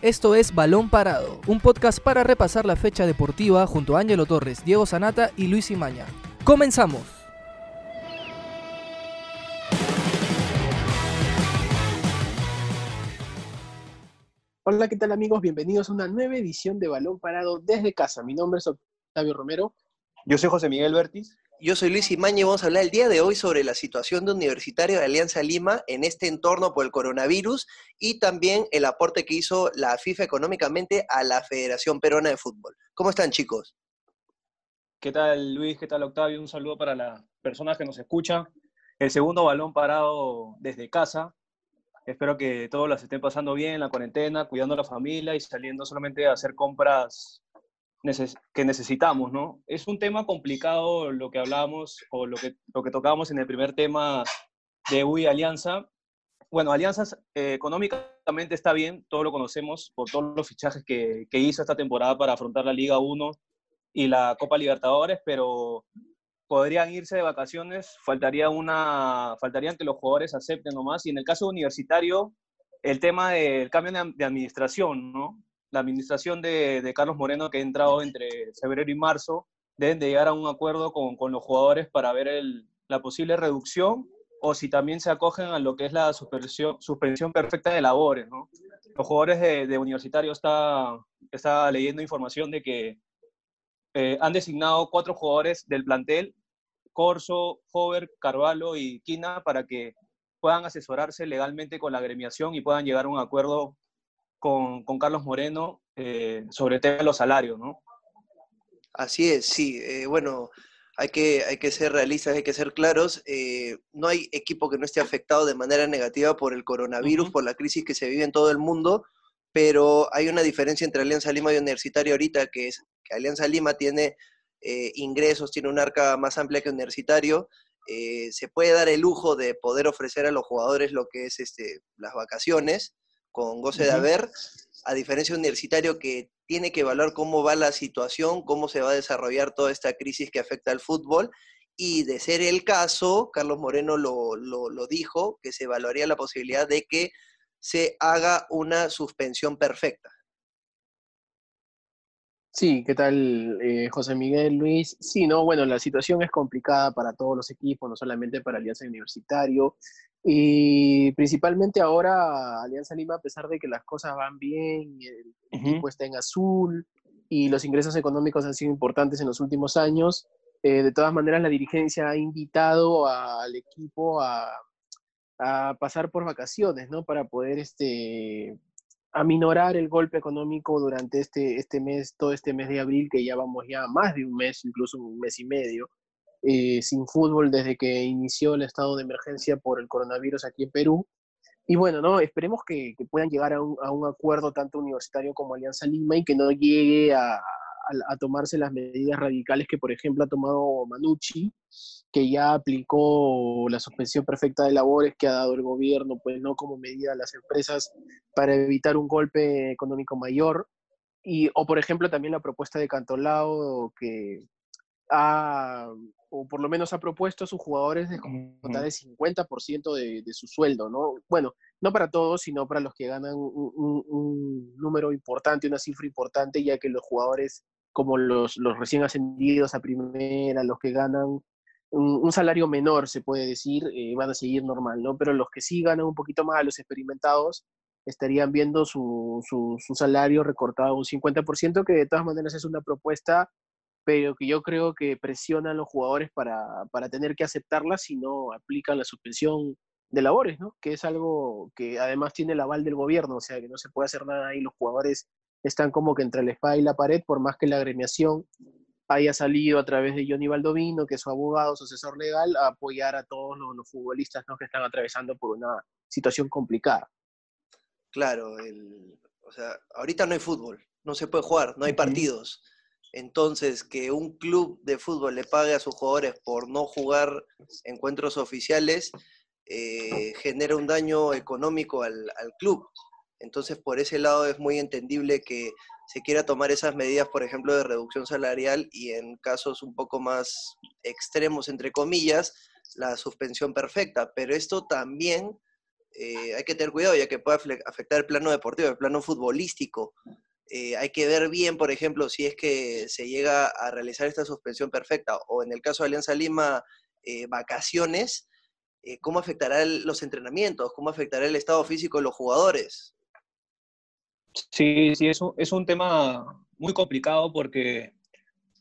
Esto es Balón Parado, un podcast para repasar la fecha deportiva junto a Ángelo Torres, Diego Sanata y Luis Imaña. ¡Comenzamos! Hola, ¿qué tal amigos? Bienvenidos a una nueva edición de Balón Parado desde casa. Mi nombre es Octavio Romero. Yo soy José Miguel Bertis. Yo soy Luis Imaña y vamos a hablar el día de hoy sobre la situación de Universitario de Alianza Lima en este entorno por el coronavirus y también el aporte que hizo la FIFA económicamente a la Federación Peruana de Fútbol. ¿Cómo están chicos? ¿Qué tal Luis? ¿Qué tal Octavio? Un saludo para las personas que nos escuchan. El segundo balón parado desde casa. Espero que todos las estén pasando bien en la cuarentena, cuidando a la familia y saliendo solamente a hacer compras que necesitamos, ¿no? Es un tema complicado lo que hablamos o lo que, lo que tocábamos en el primer tema de UI Alianza. Bueno, Alianza eh, económicamente está bien, todo lo conocemos por todos los fichajes que, que hizo esta temporada para afrontar la Liga 1 y la Copa Libertadores, pero podrían irse de vacaciones, faltaría una, faltarían que los jugadores acepten nomás. Y en el caso universitario, el tema del cambio de, administración, ¿no? La administración de, Carlos Moreno que ha entrado entre febrero y marzo, deben de llegar a un acuerdo con, con los jugadores para ver el, la posible reducción o si también se acogen a lo que es la suspensión, suspensión perfecta de labores, ¿no? Los jugadores de, de universitario está, está leyendo información de que eh, han designado cuatro jugadores del plantel, Corso, Hover, Carvalho y Quina, para que puedan asesorarse legalmente con la agremiación y puedan llegar a un acuerdo con, Carlos Moreno eh, sobre el tema de los salarios, ¿no? Así es, sí. Eh, bueno, hay que, hay que ser realistas, hay que ser claros. no hay equipo que no esté afectado de manera negativa por el coronavirus, por la crisis que se vive en todo el mundo, pero hay una diferencia entre Alianza Lima y Universitario ahorita, que es Alianza Lima tiene eh, ingresos, tiene un arca más amplia que Universitario, eh, se puede dar el lujo de poder ofrecer a los jugadores lo que es este, las vacaciones con goce de haber, a diferencia de Universitario que tiene que evaluar cómo va la situación, cómo se va a desarrollar toda esta crisis que afecta al fútbol. Y de ser el caso, Carlos Moreno lo, lo dijo, que se evaluaría la posibilidad de que se haga una suspensión perfecta. Sí, ¿qué tal, eh, José Miguel Luis? Sí, no, bueno, la situación es complicada para todos los equipos, no solamente para Alianza Universitario. Y principalmente ahora Alianza Lima, a pesar de que las cosas van bien, el equipo está en azul y los ingresos económicos han sido importantes en los últimos años, eh, de todas maneras la dirigencia ha invitado al equipo a, a pasar por vacaciones, ¿no? Para poder este, aminorar el golpe económico durante este, este mes, todo este mes de abril, que ya vamos ya más de un mes, incluso un mes y medio, eh, sin fútbol desde que inició el estado de emergencia por el coronavirus aquí en Perú. Y bueno, ¿no? esperemos que, puedan llegar a un, a un, acuerdo tanto universitario como Alianza Lima y que no llegue a, a, tomarse las medidas radicales que, por ejemplo, ha tomado Manucci, que ya aplicó la suspensión perfecta de labores que ha dado el gobierno, pues no como medida a las empresas para evitar un golpe económico mayor. Y, o, por ejemplo, también la propuesta de Cantolao, que ha, o por lo menos ha propuesto a sus jugadores de contar el 50% de, de, su sueldo, ¿no? Bueno, no para todos, sino para los que ganan un, un, número importante, una cifra importante, ya que los jugadores como los, los recién ascendidos a primera, los que ganan un, salario menor, se puede decir, eh, van a seguir normal, ¿no? Pero los que sí ganan un poquito más, los experimentados, estarían viendo su, su, salario recortado un 50%, que de todas maneras es una propuesta, pero que yo creo que presiona a los jugadores para, para tener que aceptarla si no aplican la suspensión de labores, ¿no? Que es algo que además tiene el aval del gobierno, o sea, que no se puede hacer nada ahí, los jugadores están como que entre la espada y la pared, por más que la agremiación haya salido a través de Johnny Baldovino, que es su abogado, su asesor legal, a apoyar a todos los, futbolistas ¿no? que están atravesando por una situación complicada. Claro, o sea, ahorita no hay fútbol, no se puede jugar, no hay partidos. Entonces, que un club de fútbol le pague a sus jugadores por no jugar encuentros oficiales eh, genera un daño económico al, al club. Entonces, por ese lado es muy entendible que se quiera tomar esas medidas, por ejemplo, de reducción salarial y en casos un poco más extremos, entre comillas, la suspensión perfecta. Pero esto también eh, hay que tener cuidado ya que puede afectar el plano deportivo, el plano futbolístico. Eh, hay que ver bien, por ejemplo, si es que se llega a realizar esta suspensión perfecta o en el caso de Alianza Lima, eh, vacaciones, cómo afectará los entrenamientos, cómo afectará el estado físico de los jugadores. Sí, sí, es un, es un tema muy complicado porque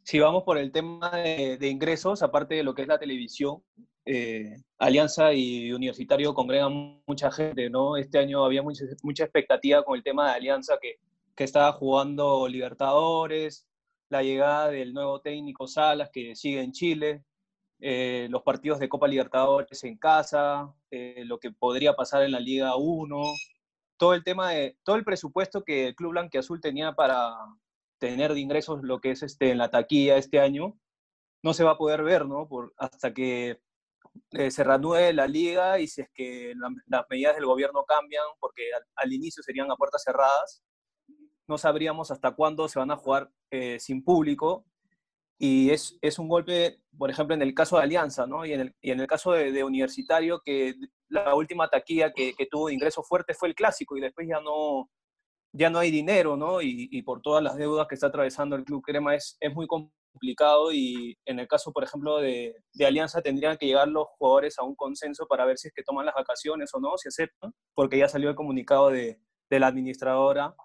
si vamos por el tema de, ingresos, aparte de lo que es la televisión, eh, Alianza y Universitario congregan mucha gente, ¿no? Este año había mucha, mucha expectativa con el tema de Alianza que, que estaba jugando Libertadores, la llegada del nuevo técnico Salas que sigue en Chile, eh, los partidos de Copa Libertadores en casa, eh, lo que podría pasar en la Liga 1, todo el tema de, todo el presupuesto que el Club Blanquiazul tenía para tener de ingresos lo que es este, en la taquilla este año, no se va a poder ver, ¿no? Hasta que eh, se reanude la liga y si es que las medidas del gobierno cambian, porque al, inicio serían a puertas cerradas, no sabríamos hasta cuándo se van a jugar eh, sin público. Y es, es, un golpe, por ejemplo, en el caso de Alianza, ¿no? Y en el, y en el caso de, Universitario, que la última taquilla que, que, tuvo de ingreso fuerte fue el clásico y después ya no, ya no hay dinero, ¿no? Y, por todas las deudas que está atravesando el Club Crema es, es muy complicado y en el caso, por ejemplo, de, Alianza tendrían que llegar los jugadores a un consenso para ver si es que toman las vacaciones o no, si aceptan, porque ya salió el comunicado de, la administradora.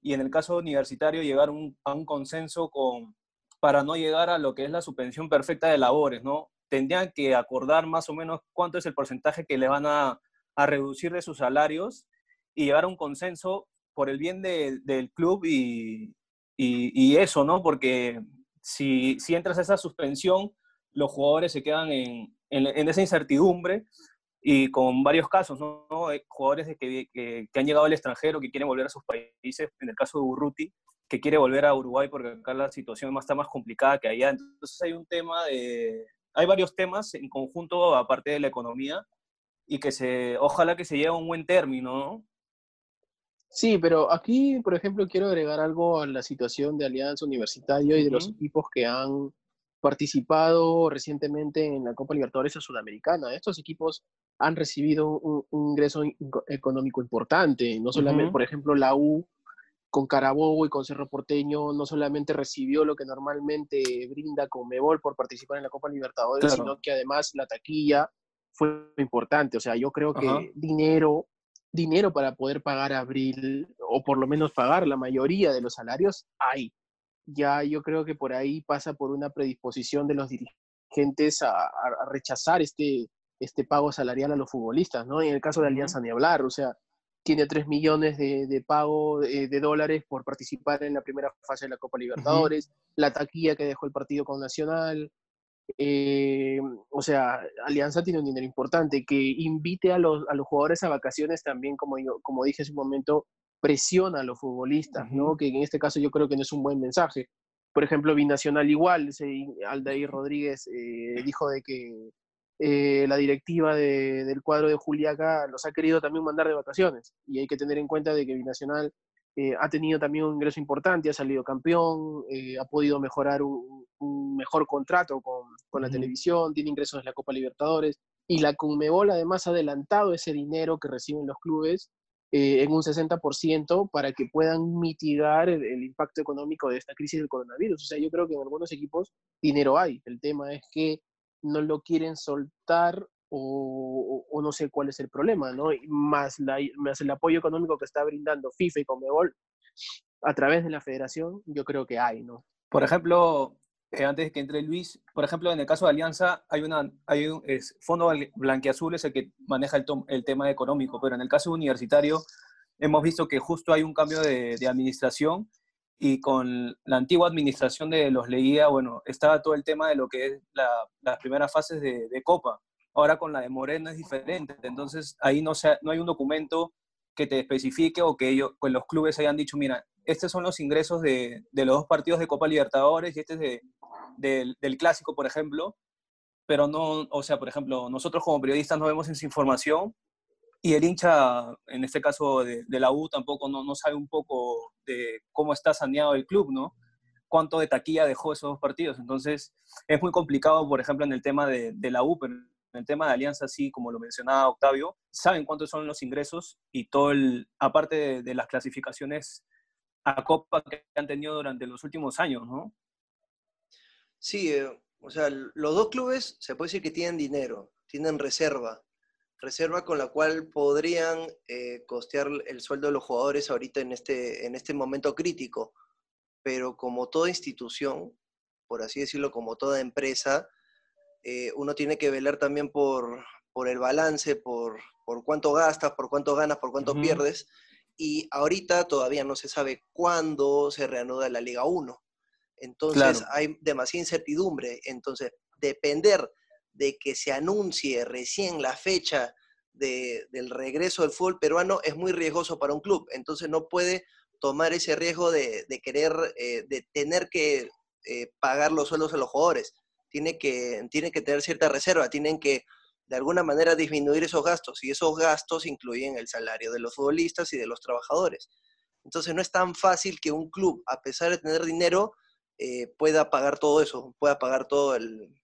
Y en el caso universitario, llegar a un consenso con, para no llegar a lo que es la suspensión perfecta de labores, ¿no? Tendrían que acordar más o menos cuánto es el porcentaje que le van a, reducir de sus salarios y llegar a un consenso por el bien del club y, y, eso, ¿no? Porque si, si entras a esa suspensión, los jugadores se quedan en, en, esa incertidumbre y con varios casos, ¿no? Jugadores que, que, han llegado al extranjero, que quieren volver a sus países, en el caso de Urruti, que quiere volver a Uruguay porque acá la situación está más complicada que allá. Entonces hay un tema de... Hay varios temas en conjunto, aparte de la economía, y que se, ojalá que se llegue a un buen término, ¿no? Sí, pero aquí, por ejemplo, quiero agregar algo a la situación de Alianza Universitario y de los equipos que han participado recientemente en la Copa Libertadores Sudamericana. Estos equipos han recibido un, ingreso económico importante, no solamente, por ejemplo, la U con Carabobo y con Cerro Porteño no solamente recibió lo que normalmente brinda con Mebol por participar en la Copa Libertadores, sino que además la taquilla fue importante. O sea, yo creo que dinero dinero para poder pagar abril o por lo menos pagar la mayoría de los salarios, hay. Ya yo creo que por ahí pasa por una predisposición de los dirigentes a, rechazar este, este pago salarial a los futbolistas, ¿no? En el caso de Alianza ni hablar, o sea, tiene 3 millones de, pago de, dólares por participar en la primera fase de la Copa Libertadores, la taquilla que dejó el partido con Nacional, eh, o sea, Alianza tiene un dinero importante que invite a los, a los jugadores a vacaciones también, como, yo, como dije hace un momento, presiona a los futbolistas, ¿no? Que en este caso yo creo que no es un buen mensaje. Por ejemplo, Binacional igual, Aldair Rodríguez eh, dijo de que eh, la directiva del cuadro de Juliaca los ha querido también mandar de vacaciones y hay que tener en cuenta de que Binacional eh, ha tenido también un ingreso importante, ha salido campeón, eh, ha podido mejorar un, mejor contrato con, con la televisión, tiene ingresos en la Copa Libertadores y la Conmebol además ha adelantado ese dinero que reciben los clubes eh, en un 60% para que puedan mitigar el, el, impacto económico de esta crisis del coronavirus. O sea, yo creo que en algunos equipos dinero hay. El tema es que no lo quieren soltar o, no sé cuál es el problema, ¿no? Más, la, más el apoyo económico que está brindando FIFA y Comebol a través de la federación, yo creo que hay, ¿no? Por ejemplo, eh, antes de que entre Luis, por ejemplo, en el caso de Alianza, hay, una, hay un es, Fondo Blanquiazul es el que maneja el, el, tema económico, pero en el caso universitario hemos visto que justo hay un cambio de, de administración y con la antigua administración de los Leguía, bueno, estaba todo el tema de lo que es la, las primeras fases de, Copa. Ahora con la de Moreno es diferente, entonces ahí no, no hay un documento que te especifique o que ellos, pues los clubes hayan dicho, mira, estos son los ingresos de, de los dos partidos de Copa Libertadores y este es de, del Clásico, por ejemplo, pero no, o sea, por ejemplo, nosotros como periodistas no vemos esa información y el hincha, en este caso de, la U, tampoco no, sabe un poco de cómo está saneado el club, ¿no? Cuánto de taquilla dejó esos dos partidos. Entonces, es muy complicado, por ejemplo, en el tema de, la U, pero el tema de Alianza, sí, como lo mencionaba Octavio, saben cuántos son los ingresos y todo el, aparte de, las clasificaciones a Copa que han tenido durante los últimos años, ¿no? Sí, eh, o sea, los dos clubes se puede decir que tienen dinero, tienen reserva, reserva con la cual podrían eh, costear el sueldo de los jugadores ahorita en este, en este momento crítico. Pero como toda institución, por así decirlo, como toda empresa, eh, uno tiene que velar también por, por el balance, por, por, cuánto gastas, por cuánto ganas, por cuánto pierdes. Y ahorita todavía no se sabe cuándo se reanuda la Liga 1. Entonces hay demasiada incertidumbre. Entonces, depender de que se anuncie recién la fecha del regreso del fútbol peruano es muy riesgoso para un club. Entonces no puede tomar ese riesgo de, querer, eh, de tener que eh, pagar los sueldos a los jugadores. Tiene que, tiene que tener cierta reserva, tienen que de alguna manera disminuir esos gastos y esos gastos incluyen el salario de los futbolistas y de los trabajadores. Entonces no es tan fácil que un club, a pesar de tener dinero, eh, pueda pagar todo eso, pueda pagar todo el,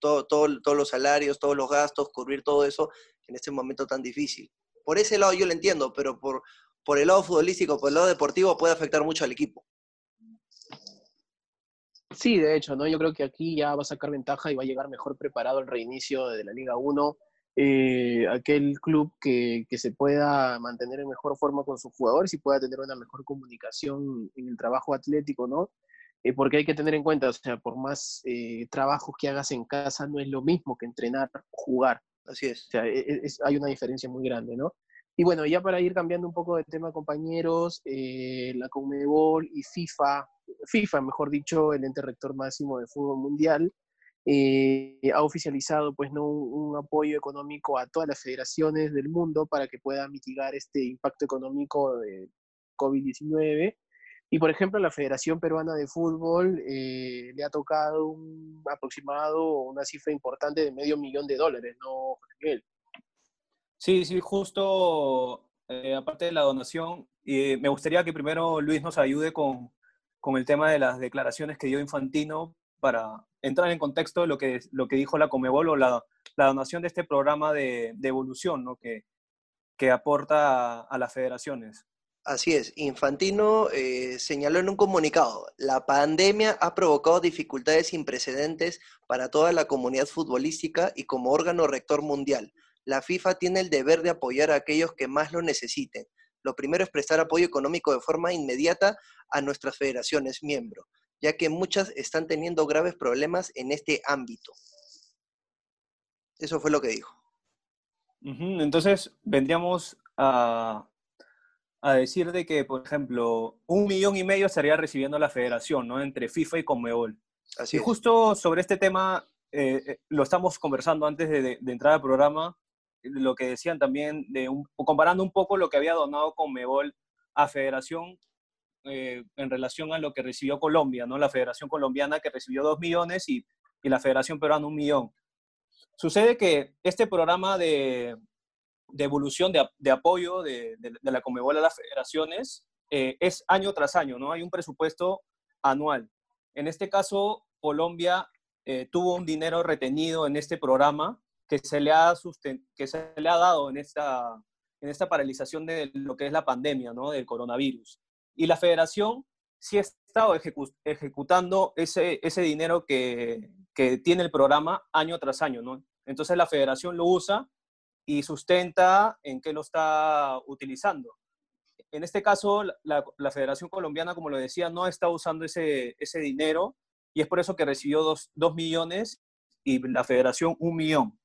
todo, todos los salarios, todos los gastos, cubrir todo eso en este momento tan difícil. Por ese lado yo lo entiendo, pero por, por el lado futbolístico, por el lado deportivo puede afectar mucho al equipo. Sí, de hecho, ¿no? Yo creo que aquí ya va a sacar ventaja y va a llegar mejor preparado el reinicio de la Liga 1. Eh, aquel club que, que, se pueda mantener en mejor forma con sus jugadores y pueda tener una mejor comunicación en el trabajo atlético, ¿no? Eh, porque hay que tener en cuenta, o sea, por más eh, trabajos que hagas en casa, no es lo mismo que entrenar jugar. Así es. O sea, e, e, hay una diferencia muy grande, ¿no? Y bueno, ya para ir cambiando un poco de tema, compañeros, eh, la Conmebol y FIFA, FIFA, mejor dicho, el ente rector máximo de fútbol mundial, ha oficializado pues no un, apoyo económico a todas las federaciones del mundo para que puedan mitigar este impacto económico de COVID-19 y por ejemplo, la Federación Peruana de Fútbol eh, le ha tocado un aproximado, una cifra importante de medio millón de dólares, ¿no, Miguel? Sí, sí, justo eh, aparte de la donación, eh, me gustaría que primero Luis nos ayude con, con, el tema de las declaraciones que dio Infantino para entrar en contexto de lo que, lo que dijo la Comebol o la, la donación de este programa de, de evolución ¿no? que, que aporta a, a las federaciones. Así es, Infantino eh, señaló en un comunicado, la pandemia ha provocado dificultades sin precedentes para toda la comunidad futbolística y como órgano rector mundial. La FIFA tiene el deber de apoyar a aquellos que más lo necesiten. Lo primero es prestar apoyo económico de forma inmediata a nuestras federaciones miembros, ya que muchas están teniendo graves problemas en este ámbito. Eso fue lo que dijo. Entonces, vendríamos a a decir de que, por ejemplo, un millón y medio estaría recibiendo la federación, ¿no? Entre FIFA y Conmebol. Así y justo sobre este tema, eh, eh, lo estamos conversando antes de, entrar al programa, lo que decían también, de comparando un poco lo que había donado Conmebol a federación eh, en relación a lo que recibió Colombia, ¿no? La federación colombiana que recibió dos millones y, y la federación peruana un millón. Sucede que este programa de, de evolución, de, apoyo de, la Comebol a las federaciones eh, es año tras año, ¿no? Hay un presupuesto anual. En este caso, Colombia eh, tuvo un dinero retenido en este programa que se le ha, que se le ha dado en esta, en esta paralización de lo que es la pandemia, ¿no? Del coronavirus. Y la federación sí ha estado ejecutando ese, ese dinero que, que tiene el programa año tras año, ¿no? Entonces la federación lo usa y sustenta en qué lo está utilizando. En este caso, la, Federación Colombiana, como lo decía, no está usando ese, ese dinero y es por eso que recibió dos, millones y la Federación un millón.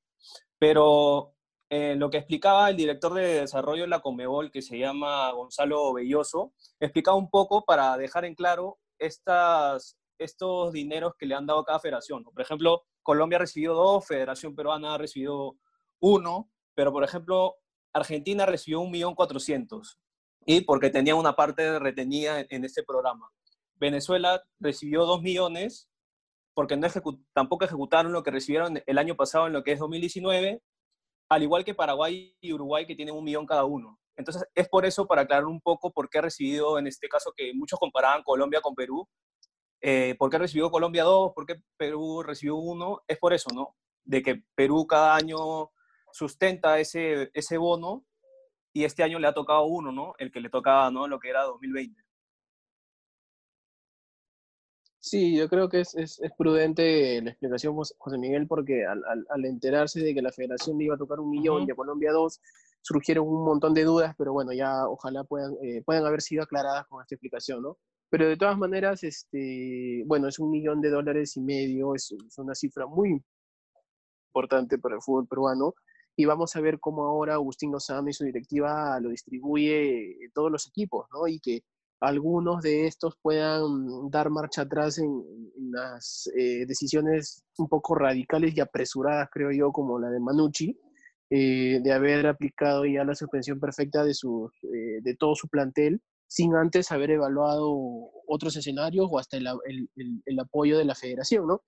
Pero eh, lo que explicaba el director de desarrollo de la Comebol, que se llama Gonzalo Belloso, explicaba un poco para dejar en claro estas, estos dineros que le han dado cada federación. Por ejemplo, Colombia ha recibido dos, Federación Peruana ha recibido uno, pero por ejemplo, Argentina recibió 1.400.000 y porque tenía una parte retenida en, este programa. Venezuela recibió 2 millones porque no tampoco ejecutaron lo que recibieron el año pasado en lo que es 2019, al igual que Paraguay y Uruguay que tienen un millón cada uno. Entonces, es por eso, para aclarar un poco por qué ha recibido, en este caso, que muchos comparaban Colombia con Perú, eh, por qué recibió Colombia dos, por qué Perú recibió uno, es por eso, ¿no? de que Perú cada año sustenta ese, ese bono y este año le ha tocado uno, ¿no? El que le tocaba, ¿no? Lo que era 2020. Sí, yo creo que es, es, es prudente la explicación, José Miguel, porque al, al, al, enterarse de que la federación le iba a tocar un millón uh -huh. y a Colombia dos, surgieron un montón de dudas, pero bueno, ya ojalá puedan, eh, puedan haber sido aclaradas con esta explicación, ¿no? Pero de todas maneras, este, bueno, es un millón de dólares y medio, es, es una cifra muy importante para el fútbol peruano, y vamos a ver cómo ahora Agustín Lozano y su directiva lo distribuye todos los equipos, ¿no? Y que algunos de estos puedan dar marcha atrás en, las eh, decisiones un poco radicales y apresuradas, creo yo, como la de Manucci, eh, de haber aplicado ya la suspensión perfecta de, su, eh, de todo su plantel, sin antes haber evaluado otros escenarios o hasta el, el apoyo de la federación, ¿no?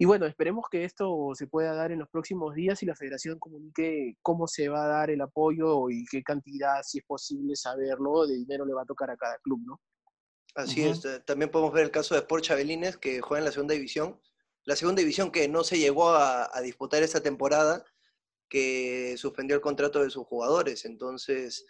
Y bueno, esperemos que esto se pueda dar en los próximos días y la federación comunique cómo se va a dar el apoyo y qué cantidad, si es posible saberlo, de dinero le va a tocar a cada club, ¿no? Así uh -huh. es. También podemos ver el caso de Sport Chabelines, que juega en la segunda división. La segunda división que no se llegó a, a disputar esta temporada, que suspendió el contrato de sus jugadores. Entonces,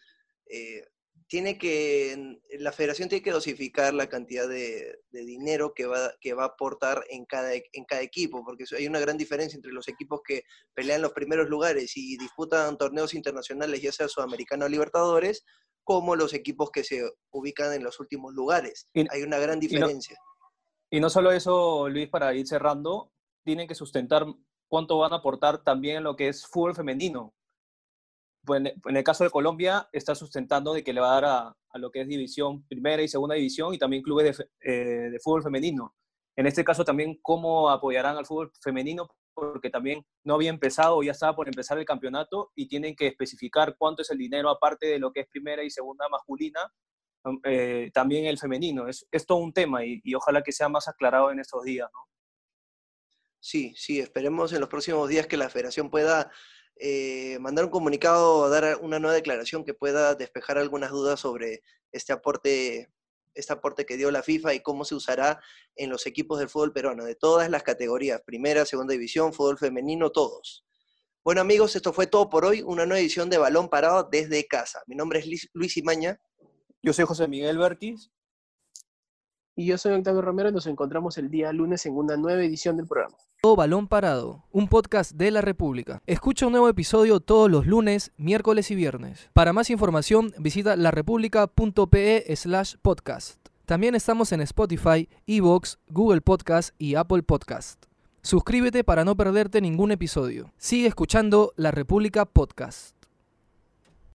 eh, tiene que, la federación tiene que dosificar la cantidad de, de, dinero que va, que va a aportar en cada, en cada equipo, porque hay una gran diferencia entre los equipos que pelean los primeros lugares y disputan torneos internacionales, ya sea Sudamericano o Libertadores, como los equipos que se ubican en los últimos lugares. Y, hay una gran diferencia. Y no, y no solo eso, Luis, para ir cerrando, tienen que sustentar cuánto van a aportar también en lo que es fútbol femenino pues, en el caso de Colombia, está sustentando de que le va a dar a, a lo que es división primera y segunda división y también clubes de, eh, de, fútbol femenino. En este caso también, ¿cómo apoyarán al fútbol femenino? Porque también no había empezado, ya estaba por empezar el campeonato y tienen que especificar cuánto es el dinero aparte de lo que es primera y segunda masculina, eh, también el femenino. Es, es, todo un tema y, y ojalá que sea más aclarado en estos días, ¿no? Sí, sí, esperemos en los próximos días que la federación pueda eh, mandar un comunicado, dar una nueva declaración que pueda despejar algunas dudas sobre este aporte, este aporte que dio la FIFA y cómo se usará en los equipos del fútbol peruano, de todas las categorías, primera, segunda división, fútbol femenino, todos. Bueno amigos, esto fue todo por hoy, una nueva edición de Balón Parado desde casa. Mi nombre es Luis Imaña. Yo soy José Miguel Bertis. Y yo soy Octavio Romero y nos encontramos el día lunes en una nueva edición del programa. Todo Balón Parado, un podcast de la República. Escucha un nuevo episodio todos los lunes, miércoles y viernes. Para más información, visita larepublica.pe slash podcast. También estamos en Spotify, Evox, Google Podcast y Apple Podcast. Suscríbete para no perderte ningún episodio. Sigue escuchando La República Podcast.